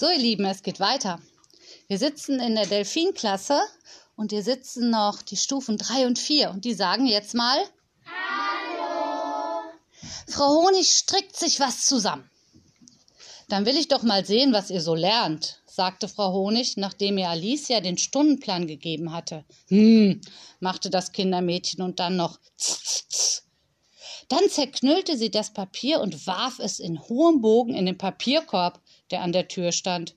So, ihr Lieben, es geht weiter. Wir sitzen in der Delfinklasse und hier sitzen noch die Stufen 3 und 4 und die sagen jetzt mal Hallo. Frau Honig strickt sich was zusammen. Dann will ich doch mal sehen, was ihr so lernt, sagte Frau Honig, nachdem ihr Alicia den Stundenplan gegeben hatte. Hm, machte das Kindermädchen und dann noch tz, tz. Dann zerknüllte sie das Papier und warf es in hohem Bogen in den Papierkorb, der an der Tür stand.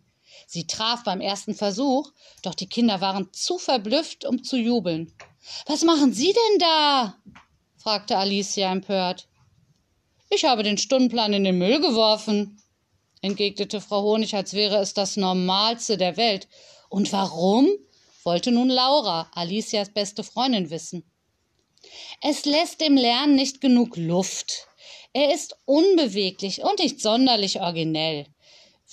Sie traf beim ersten Versuch, doch die Kinder waren zu verblüfft, um zu jubeln. Was machen Sie denn da? fragte Alicia empört. Ich habe den Stundenplan in den Müll geworfen, entgegnete Frau Honig, als wäre es das Normalste der Welt. Und warum? wollte nun Laura, Alicias beste Freundin, wissen. Es lässt dem Lernen nicht genug Luft. Er ist unbeweglich und nicht sonderlich originell.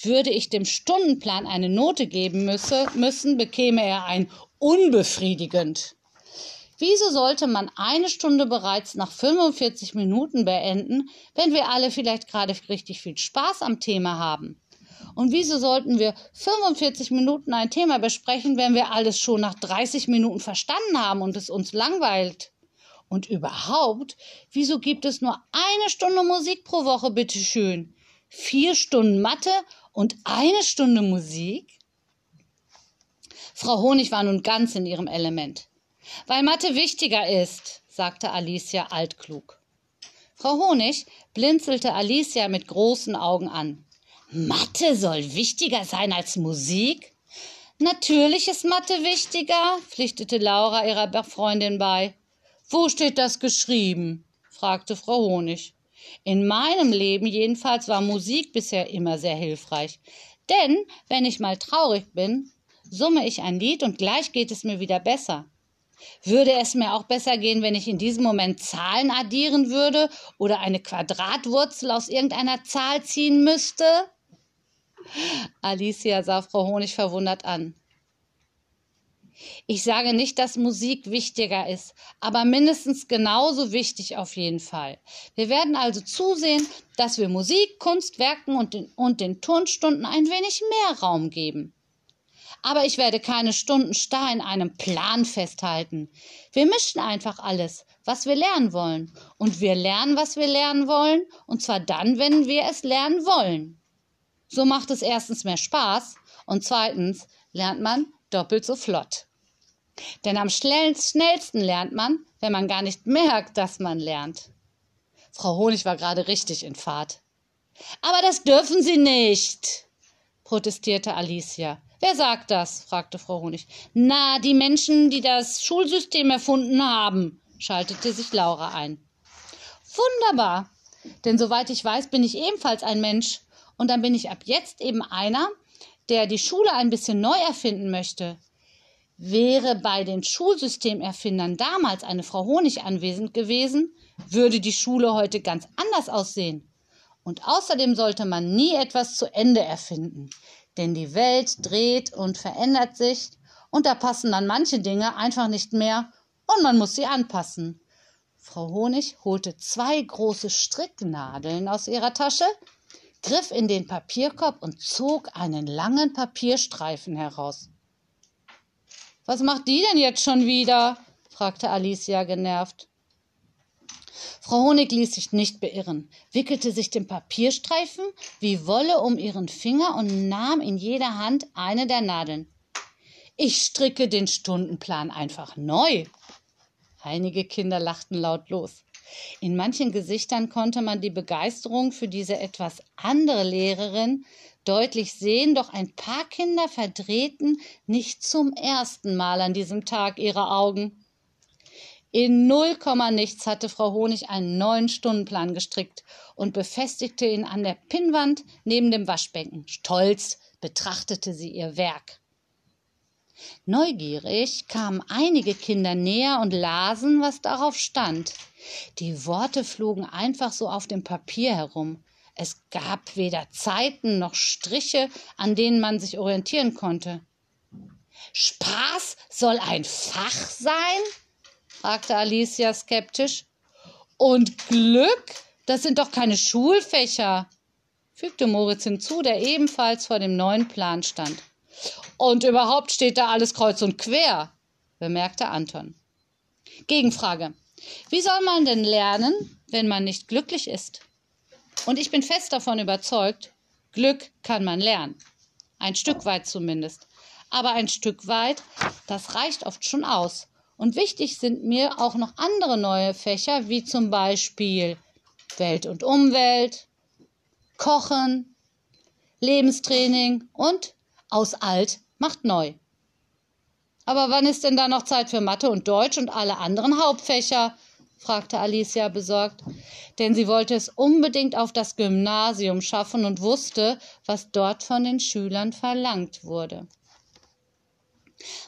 Würde ich dem Stundenplan eine Note geben müsse, müssen, bekäme er ein unbefriedigend. Wieso sollte man eine Stunde bereits nach 45 Minuten beenden, wenn wir alle vielleicht gerade richtig viel Spaß am Thema haben? Und wieso sollten wir 45 Minuten ein Thema besprechen, wenn wir alles schon nach 30 Minuten verstanden haben und es uns langweilt? Und überhaupt, wieso gibt es nur eine Stunde Musik pro Woche, bitteschön? Vier Stunden Mathe und eine Stunde Musik? Frau Honig war nun ganz in ihrem Element. Weil Mathe wichtiger ist, sagte Alicia altklug. Frau Honig blinzelte Alicia mit großen Augen an. Mathe soll wichtiger sein als Musik? Natürlich ist Mathe wichtiger, pflichtete Laura ihrer Freundin bei. Wo steht das geschrieben? fragte Frau Honig. In meinem Leben jedenfalls war Musik bisher immer sehr hilfreich. Denn wenn ich mal traurig bin, summe ich ein Lied und gleich geht es mir wieder besser. Würde es mir auch besser gehen, wenn ich in diesem Moment Zahlen addieren würde oder eine Quadratwurzel aus irgendeiner Zahl ziehen müsste? Alicia sah Frau Honig verwundert an. Ich sage nicht, dass Musik wichtiger ist, aber mindestens genauso wichtig auf jeden Fall. Wir werden also zusehen, dass wir Musik, Kunstwerken und den, und den Turnstunden ein wenig mehr Raum geben. Aber ich werde keine Stunden starr in einem Plan festhalten. Wir mischen einfach alles, was wir lernen wollen. Und wir lernen, was wir lernen wollen, und zwar dann, wenn wir es lernen wollen. So macht es erstens mehr Spaß und zweitens lernt man doppelt so flott. Denn am schnellsten lernt man, wenn man gar nicht merkt, dass man lernt. Frau Honig war gerade richtig in Fahrt. Aber das dürfen Sie nicht, protestierte Alicia. Wer sagt das? fragte Frau Honig. Na, die Menschen, die das Schulsystem erfunden haben, schaltete sich Laura ein. Wunderbar. Denn soweit ich weiß, bin ich ebenfalls ein Mensch. Und dann bin ich ab jetzt eben einer, der die Schule ein bisschen neu erfinden möchte. Wäre bei den Schulsystemerfindern damals eine Frau Honig anwesend gewesen, würde die Schule heute ganz anders aussehen. Und außerdem sollte man nie etwas zu Ende erfinden, denn die Welt dreht und verändert sich und da passen dann manche Dinge einfach nicht mehr und man muss sie anpassen. Frau Honig holte zwei große Stricknadeln aus ihrer Tasche, griff in den Papierkorb und zog einen langen Papierstreifen heraus. Was macht die denn jetzt schon wieder? fragte Alicia genervt. Frau Honig ließ sich nicht beirren, wickelte sich den Papierstreifen wie Wolle um ihren Finger und nahm in jeder Hand eine der Nadeln. Ich stricke den Stundenplan einfach neu. Einige Kinder lachten laut los. In manchen Gesichtern konnte man die Begeisterung für diese etwas andere Lehrerin deutlich sehen, doch ein paar Kinder verdrehten nicht zum ersten Mal an diesem Tag ihre Augen. In null Komma nichts hatte Frau Honig einen neuen Stundenplan gestrickt und befestigte ihn an der Pinnwand neben dem Waschbecken. Stolz betrachtete sie ihr Werk. Neugierig kamen einige Kinder näher und lasen, was darauf stand. Die Worte flogen einfach so auf dem Papier herum. Es gab weder Zeiten noch Striche, an denen man sich orientieren konnte. Spaß soll ein Fach sein? fragte Alicia skeptisch. Und Glück? Das sind doch keine Schulfächer. fügte Moritz hinzu, der ebenfalls vor dem neuen Plan stand. Und überhaupt steht da alles kreuz und quer, bemerkte Anton. Gegenfrage. Wie soll man denn lernen, wenn man nicht glücklich ist? Und ich bin fest davon überzeugt, Glück kann man lernen. Ein Stück weit zumindest. Aber ein Stück weit, das reicht oft schon aus. Und wichtig sind mir auch noch andere neue Fächer, wie zum Beispiel Welt und Umwelt, Kochen, Lebenstraining und aus alt macht neu. Aber wann ist denn da noch Zeit für Mathe und Deutsch und alle anderen Hauptfächer? Fragte Alicia besorgt, denn sie wollte es unbedingt auf das Gymnasium schaffen und wusste, was dort von den Schülern verlangt wurde.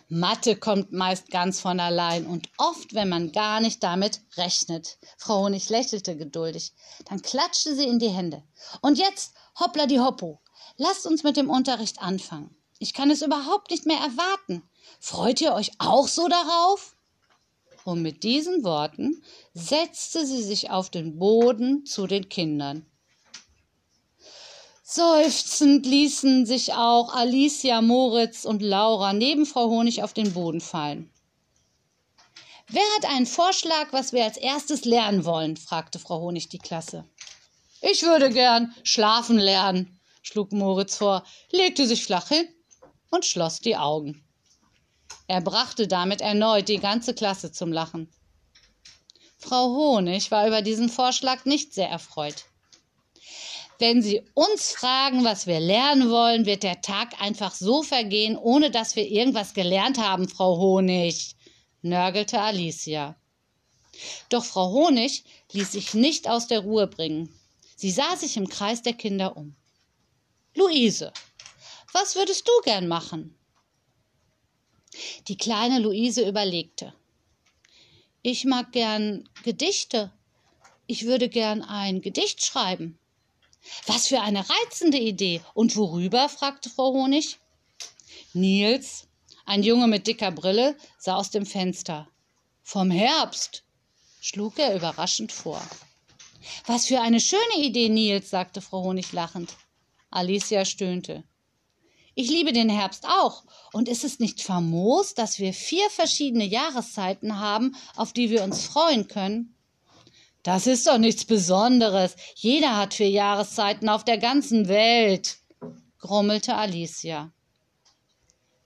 Mathe kommt meist ganz von allein und oft, wenn man gar nicht damit rechnet. Frau Honig lächelte geduldig. Dann klatschte sie in die Hände. Und jetzt, hoppla die Hoppo. Lasst uns mit dem Unterricht anfangen. Ich kann es überhaupt nicht mehr erwarten. Freut ihr euch auch so darauf? Und mit diesen Worten setzte sie sich auf den Boden zu den Kindern. Seufzend ließen sich auch Alicia, Moritz und Laura neben Frau Honig auf den Boden fallen. Wer hat einen Vorschlag, was wir als erstes lernen wollen? fragte Frau Honig die Klasse. Ich würde gern schlafen lernen, schlug Moritz vor, legte sich flach hin und schloss die Augen. Er brachte damit erneut die ganze Klasse zum Lachen. Frau Honig war über diesen Vorschlag nicht sehr erfreut. Wenn Sie uns fragen, was wir lernen wollen, wird der Tag einfach so vergehen, ohne dass wir irgendwas gelernt haben, Frau Honig, nörgelte Alicia. Doch Frau Honig ließ sich nicht aus der Ruhe bringen. Sie sah sich im Kreis der Kinder um. Luise, was würdest du gern machen? Die kleine Luise überlegte. Ich mag gern Gedichte. Ich würde gern ein Gedicht schreiben. Was für eine reizende Idee. Und worüber? fragte Frau Honig. Nils, ein Junge mit dicker Brille, sah aus dem Fenster. Vom Herbst, schlug er überraschend vor. Was für eine schöne Idee, Nils, sagte Frau Honig lachend. Alicia stöhnte. Ich liebe den Herbst auch. Und ist es nicht famos, dass wir vier verschiedene Jahreszeiten haben, auf die wir uns freuen können? Das ist doch nichts Besonderes. Jeder hat vier Jahreszeiten auf der ganzen Welt, grummelte Alicia.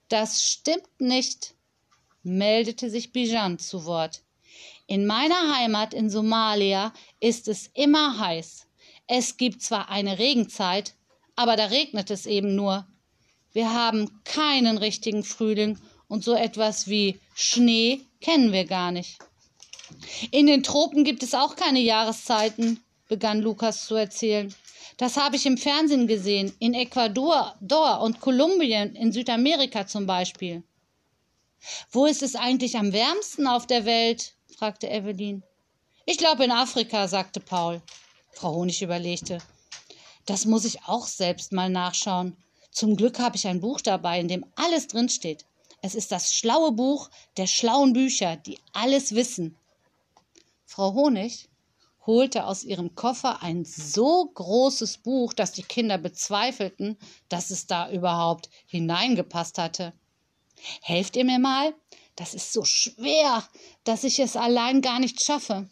Das stimmt nicht, meldete sich Bijan zu Wort. In meiner Heimat in Somalia ist es immer heiß. Es gibt zwar eine Regenzeit, aber da regnet es eben nur. Wir haben keinen richtigen Frühling und so etwas wie Schnee kennen wir gar nicht. In den Tropen gibt es auch keine Jahreszeiten, begann Lukas zu erzählen. Das habe ich im Fernsehen gesehen, in Ecuador Dor und Kolumbien, in Südamerika zum Beispiel. Wo ist es eigentlich am wärmsten auf der Welt? fragte Evelyn. Ich glaube in Afrika, sagte Paul. Frau Honig überlegte. Das muss ich auch selbst mal nachschauen. Zum Glück habe ich ein Buch dabei, in dem alles drinsteht. Es ist das schlaue Buch der schlauen Bücher, die alles wissen. Frau Honig holte aus ihrem Koffer ein so großes Buch, dass die Kinder bezweifelten, dass es da überhaupt hineingepasst hatte. Helft ihr mir mal? Das ist so schwer, dass ich es allein gar nicht schaffe.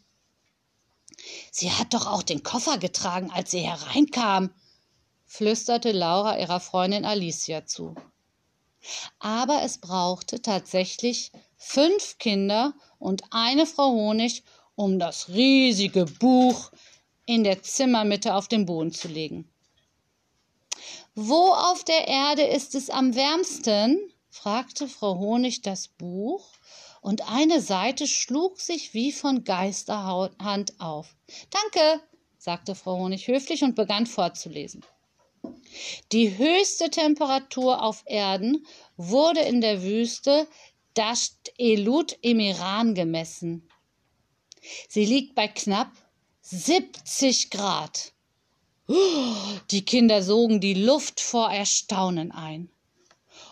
Sie hat doch auch den Koffer getragen, als sie hereinkam, flüsterte Laura ihrer Freundin Alicia zu. Aber es brauchte tatsächlich fünf Kinder und eine Frau Honig, um das riesige Buch in der Zimmermitte auf den Boden zu legen. Wo auf der Erde ist es am wärmsten? fragte Frau Honig das Buch, und eine Seite schlug sich wie von Geisterhand auf. Danke, sagte Frau Honig höflich und begann vorzulesen. Die höchste Temperatur auf Erden wurde in der Wüste Dasht Elut im Iran gemessen. Sie liegt bei knapp 70 Grad. Die Kinder sogen die Luft vor Erstaunen ein.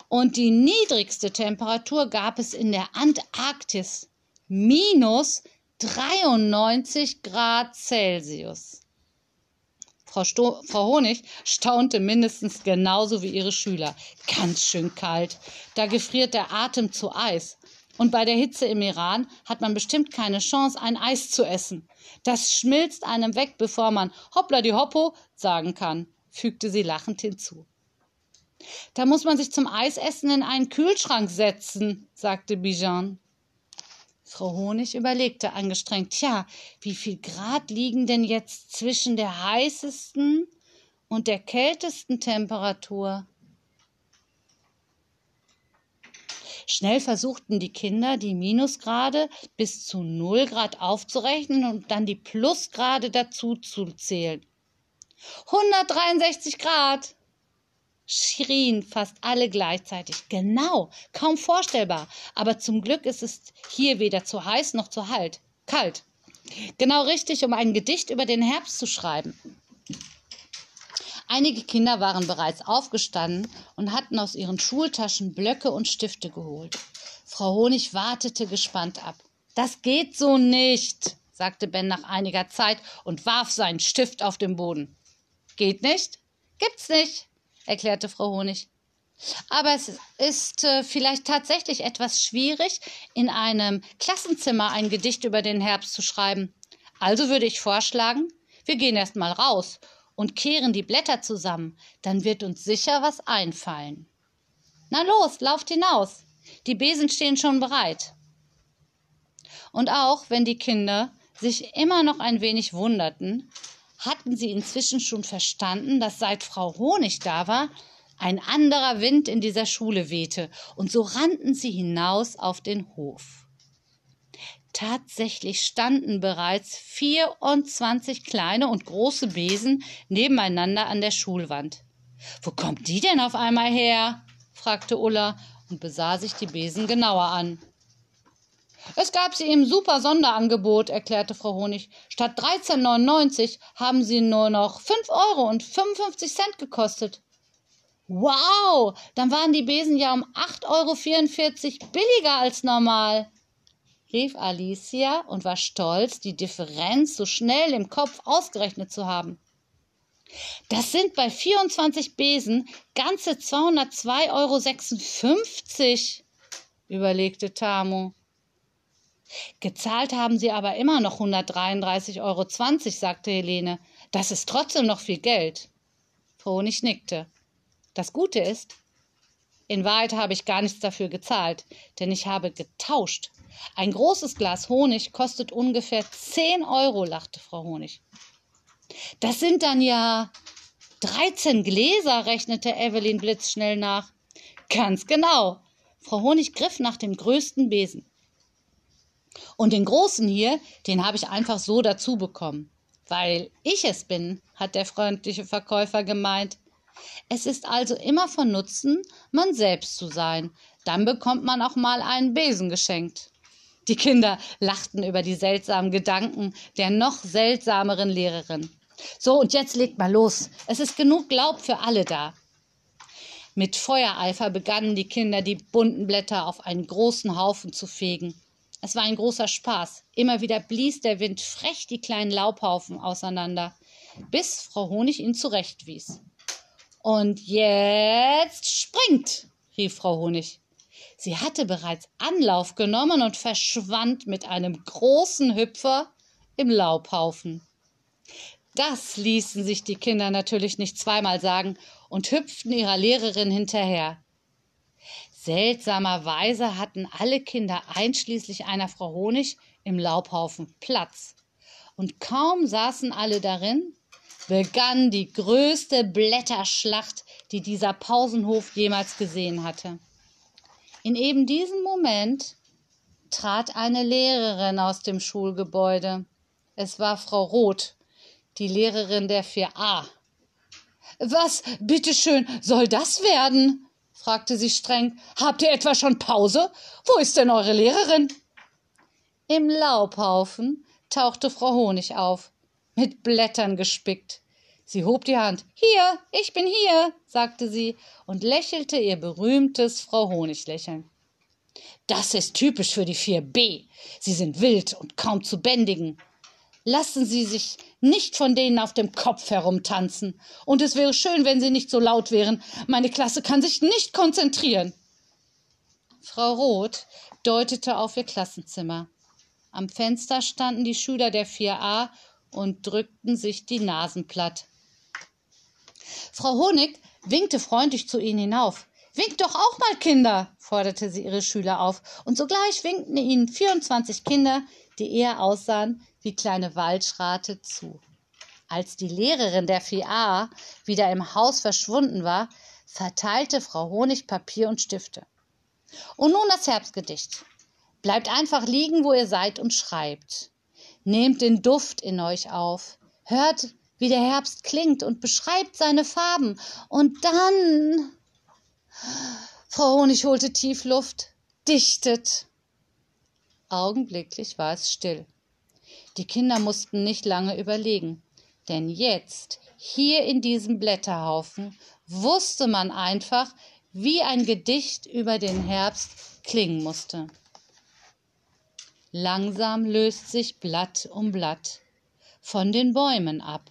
Und die niedrigste Temperatur gab es in der Antarktis. Minus 93 Grad Celsius. Frau, Sto Frau Honig staunte mindestens genauso wie ihre Schüler. Ganz schön kalt. Da gefriert der Atem zu Eis. Und bei der Hitze im Iran hat man bestimmt keine Chance, ein Eis zu essen. Das schmilzt einem weg, bevor man hoppla die hoppo sagen kann, fügte sie lachend hinzu. Da muss man sich zum Eisessen in einen Kühlschrank setzen, sagte Bijan. Frau Honig überlegte angestrengt, tja, wie viel Grad liegen denn jetzt zwischen der heißesten und der kältesten Temperatur? Schnell versuchten die Kinder, die Minusgrade bis zu null Grad aufzurechnen und dann die Plusgrade dazu zu zählen. 163 Grad! Schrien fast alle gleichzeitig. Genau, kaum vorstellbar. Aber zum Glück ist es hier weder zu heiß noch zu halt. Kalt. Genau richtig, um ein Gedicht über den Herbst zu schreiben. Einige Kinder waren bereits aufgestanden und hatten aus ihren Schultaschen Blöcke und Stifte geholt. Frau Honig wartete gespannt ab. Das geht so nicht, sagte Ben nach einiger Zeit und warf seinen Stift auf den Boden. Geht nicht? Gibt's nicht, erklärte Frau Honig. Aber es ist äh, vielleicht tatsächlich etwas schwierig, in einem Klassenzimmer ein Gedicht über den Herbst zu schreiben. Also würde ich vorschlagen, wir gehen erst mal raus und kehren die Blätter zusammen, dann wird uns sicher was einfallen. Na los, lauft hinaus. Die Besen stehen schon bereit. Und auch wenn die Kinder sich immer noch ein wenig wunderten, hatten sie inzwischen schon verstanden, dass seit Frau Honig da war, ein anderer Wind in dieser Schule wehte, und so rannten sie hinaus auf den Hof. Tatsächlich standen bereits 24 kleine und große Besen nebeneinander an der Schulwand. Wo kommt die denn auf einmal her? fragte Ulla und besah sich die Besen genauer an. Es gab sie im super Sonderangebot, erklärte Frau Honig. Statt 13,99 haben sie nur noch 5 Euro und 55 Cent gekostet. Wow, dann waren die Besen ja um 8,44 Euro billiger als normal, rief Alicia und war stolz, die Differenz so schnell im Kopf ausgerechnet zu haben. Das sind bei 24 Besen ganze 202,56 Euro, überlegte Tamu. Gezahlt haben sie aber immer noch 133,20 Euro, sagte Helene. Das ist trotzdem noch viel Geld. Honig nickte. Das Gute ist, in Wahrheit habe ich gar nichts dafür gezahlt, denn ich habe getauscht. Ein großes Glas Honig kostet ungefähr 10 Euro, lachte Frau Honig. Das sind dann ja 13 Gläser, rechnete Evelyn blitzschnell nach. Ganz genau. Frau Honig griff nach dem größten Besen. Und den großen hier, den habe ich einfach so dazu bekommen. Weil ich es bin, hat der freundliche Verkäufer gemeint. Es ist also immer von Nutzen, man selbst zu sein. Dann bekommt man auch mal einen Besen geschenkt. Die Kinder lachten über die seltsamen Gedanken der noch seltsameren Lehrerin. So, und jetzt legt mal los. Es ist genug Laub für alle da. Mit Feuereifer begannen die Kinder, die bunten Blätter auf einen großen Haufen zu fegen. Es war ein großer Spaß. Immer wieder blies der Wind frech die kleinen Laubhaufen auseinander, bis Frau Honig ihn zurechtwies. Und jetzt springt, rief Frau Honig. Sie hatte bereits Anlauf genommen und verschwand mit einem großen Hüpfer im Laubhaufen. Das ließen sich die Kinder natürlich nicht zweimal sagen und hüpften ihrer Lehrerin hinterher. Seltsamerweise hatten alle Kinder einschließlich einer Frau Honig im Laubhaufen Platz. Und kaum saßen alle darin, begann die größte Blätterschlacht, die dieser Pausenhof jemals gesehen hatte. In eben diesem Moment trat eine Lehrerin aus dem Schulgebäude. Es war Frau Roth, die Lehrerin der 4a. Was, bitteschön, soll das werden? Fragte sie streng. Habt ihr etwa schon Pause? Wo ist denn eure Lehrerin? Im Laubhaufen tauchte Frau Honig auf, mit Blättern gespickt. Sie hob die Hand. Hier, ich bin hier, sagte sie und lächelte ihr berühmtes Frau Honiglächeln. Das ist typisch für die 4b. Sie sind wild und kaum zu bändigen. Lassen Sie sich nicht von denen auf dem Kopf herumtanzen. Und es wäre schön, wenn Sie nicht so laut wären. Meine Klasse kann sich nicht konzentrieren. Frau Roth deutete auf ihr Klassenzimmer. Am Fenster standen die Schüler der 4a und drückten sich die Nasen platt. Frau Honig winkte freundlich zu ihnen hinauf. Winkt doch auch mal, Kinder, forderte sie ihre Schüler auf, und sogleich winkten ihnen 24 Kinder, die eher aussahen wie kleine Waldschrate, zu. Als die Lehrerin der 4a wieder im Haus verschwunden war, verteilte Frau Honig Papier und Stifte. Und nun das Herbstgedicht. Bleibt einfach liegen, wo ihr seid und schreibt. Nehmt den Duft in euch auf. Hört, wie der Herbst klingt und beschreibt seine Farben. Und dann Frau Honig holte tief Luft, dichtet. Augenblicklich war es still. Die Kinder mussten nicht lange überlegen, denn jetzt, hier in diesem Blätterhaufen, wusste man einfach, wie ein Gedicht über den Herbst klingen musste. Langsam löst sich Blatt um Blatt von den Bäumen ab.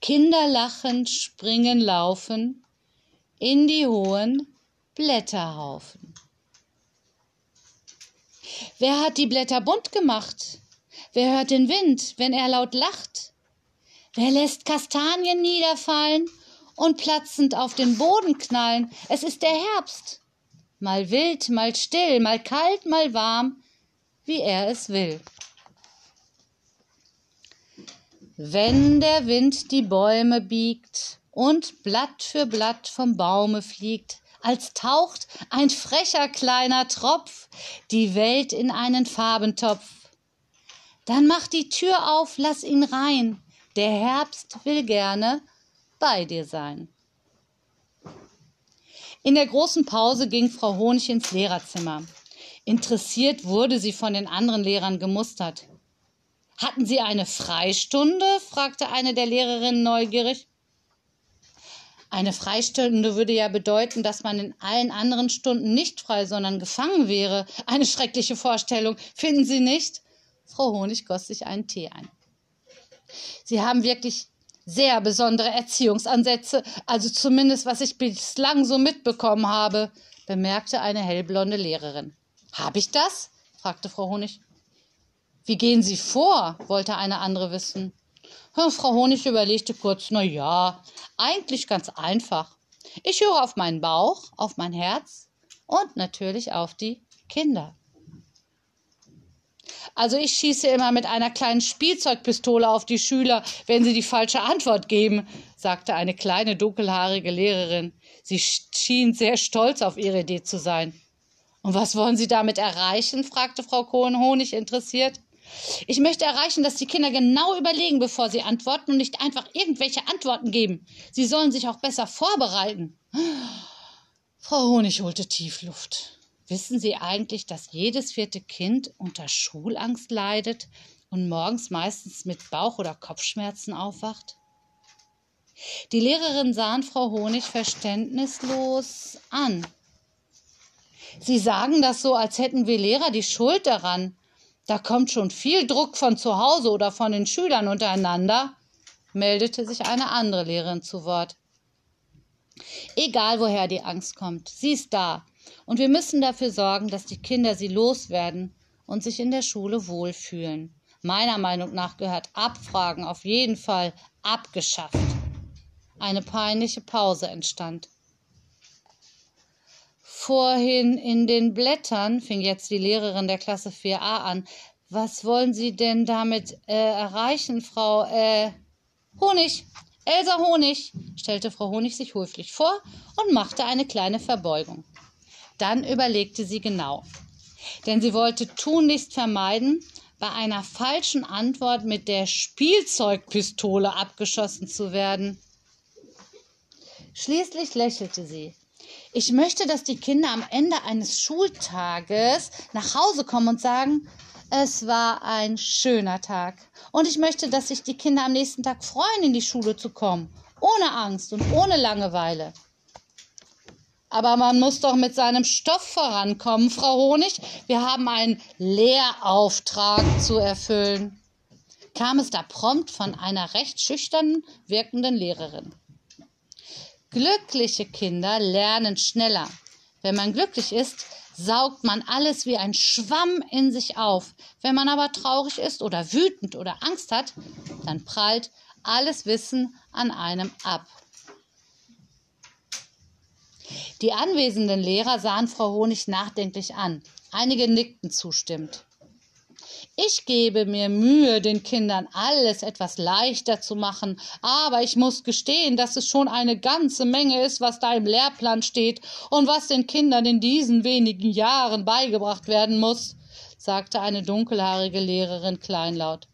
Kinder lachen, springen, laufen, in die hohen Blätterhaufen. Wer hat die Blätter bunt gemacht? Wer hört den Wind, wenn er laut lacht? Wer lässt Kastanien niederfallen und platzend auf den Boden knallen? Es ist der Herbst. Mal wild, mal still, mal kalt, mal warm, wie er es will. Wenn der Wind die Bäume biegt und Blatt für Blatt vom Baume fliegt, als taucht ein frecher kleiner Tropf die Welt in einen Farbentopf. Dann mach die Tür auf, lass ihn rein, der Herbst will gerne bei dir sein. In der großen Pause ging Frau Honig ins Lehrerzimmer. Interessiert wurde sie von den anderen Lehrern gemustert. Hatten Sie eine Freistunde? fragte eine der Lehrerinnen neugierig. Eine Freistunde würde ja bedeuten, dass man in allen anderen Stunden nicht frei, sondern gefangen wäre. Eine schreckliche Vorstellung, finden Sie nicht? Frau Honig goss sich einen Tee ein. Sie haben wirklich sehr besondere Erziehungsansätze, also zumindest was ich bislang so mitbekommen habe, bemerkte eine hellblonde Lehrerin. Habe ich das? fragte Frau Honig. Wie gehen Sie vor? wollte eine andere wissen. Frau Honig überlegte kurz, na ja, eigentlich ganz einfach. Ich höre auf meinen Bauch, auf mein Herz und natürlich auf die Kinder. Also ich schieße immer mit einer kleinen Spielzeugpistole auf die Schüler, wenn sie die falsche Antwort geben, sagte eine kleine dunkelhaarige Lehrerin. Sie schien sehr stolz auf ihre Idee zu sein. Und was wollen Sie damit erreichen? fragte Frau Kohn-Honig interessiert. Ich möchte erreichen, dass die Kinder genau überlegen, bevor sie antworten und nicht einfach irgendwelche Antworten geben. Sie sollen sich auch besser vorbereiten. Frau Honig holte Tiefluft. Wissen Sie eigentlich, dass jedes vierte Kind unter Schulangst leidet und morgens meistens mit Bauch- oder Kopfschmerzen aufwacht? Die Lehrerin sahen Frau Honig verständnislos an. Sie sagen das so, als hätten wir Lehrer die Schuld daran, da kommt schon viel Druck von zu Hause oder von den Schülern untereinander, meldete sich eine andere Lehrerin zu Wort. Egal woher die Angst kommt, sie ist da. Und wir müssen dafür sorgen, dass die Kinder sie loswerden und sich in der Schule wohlfühlen. Meiner Meinung nach gehört Abfragen auf jeden Fall abgeschafft. Eine peinliche Pause entstand. Vorhin in den Blättern, fing jetzt die Lehrerin der Klasse 4a an. Was wollen Sie denn damit äh, erreichen, Frau äh, Honig? Elsa Honig, stellte Frau Honig sich höflich vor und machte eine kleine Verbeugung. Dann überlegte sie genau. Denn sie wollte tunlichst vermeiden, bei einer falschen Antwort mit der Spielzeugpistole abgeschossen zu werden. Schließlich lächelte sie. Ich möchte, dass die Kinder am Ende eines Schultages nach Hause kommen und sagen, es war ein schöner Tag. Und ich möchte, dass sich die Kinder am nächsten Tag freuen, in die Schule zu kommen. Ohne Angst und ohne Langeweile. Aber man muss doch mit seinem Stoff vorankommen, Frau Honig. Wir haben einen Lehrauftrag zu erfüllen. kam es da prompt von einer recht schüchternen wirkenden Lehrerin. Glückliche Kinder lernen schneller. Wenn man glücklich ist, saugt man alles wie ein Schwamm in sich auf. Wenn man aber traurig ist oder wütend oder Angst hat, dann prallt alles Wissen an einem ab. Die anwesenden Lehrer sahen Frau Honig nachdenklich an. Einige nickten zustimmend. Ich gebe mir Mühe, den Kindern alles etwas leichter zu machen, aber ich muss gestehen, dass es schon eine ganze Menge ist, was da im Lehrplan steht und was den Kindern in diesen wenigen Jahren beigebracht werden muss, sagte eine dunkelhaarige Lehrerin kleinlaut.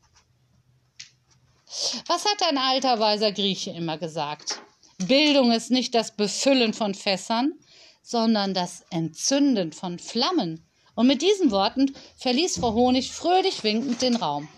Was hat ein alter weiser Grieche immer gesagt? Bildung ist nicht das Befüllen von Fässern, sondern das Entzünden von Flammen. Und mit diesen Worten verließ Frau Honig fröhlich winkend den Raum.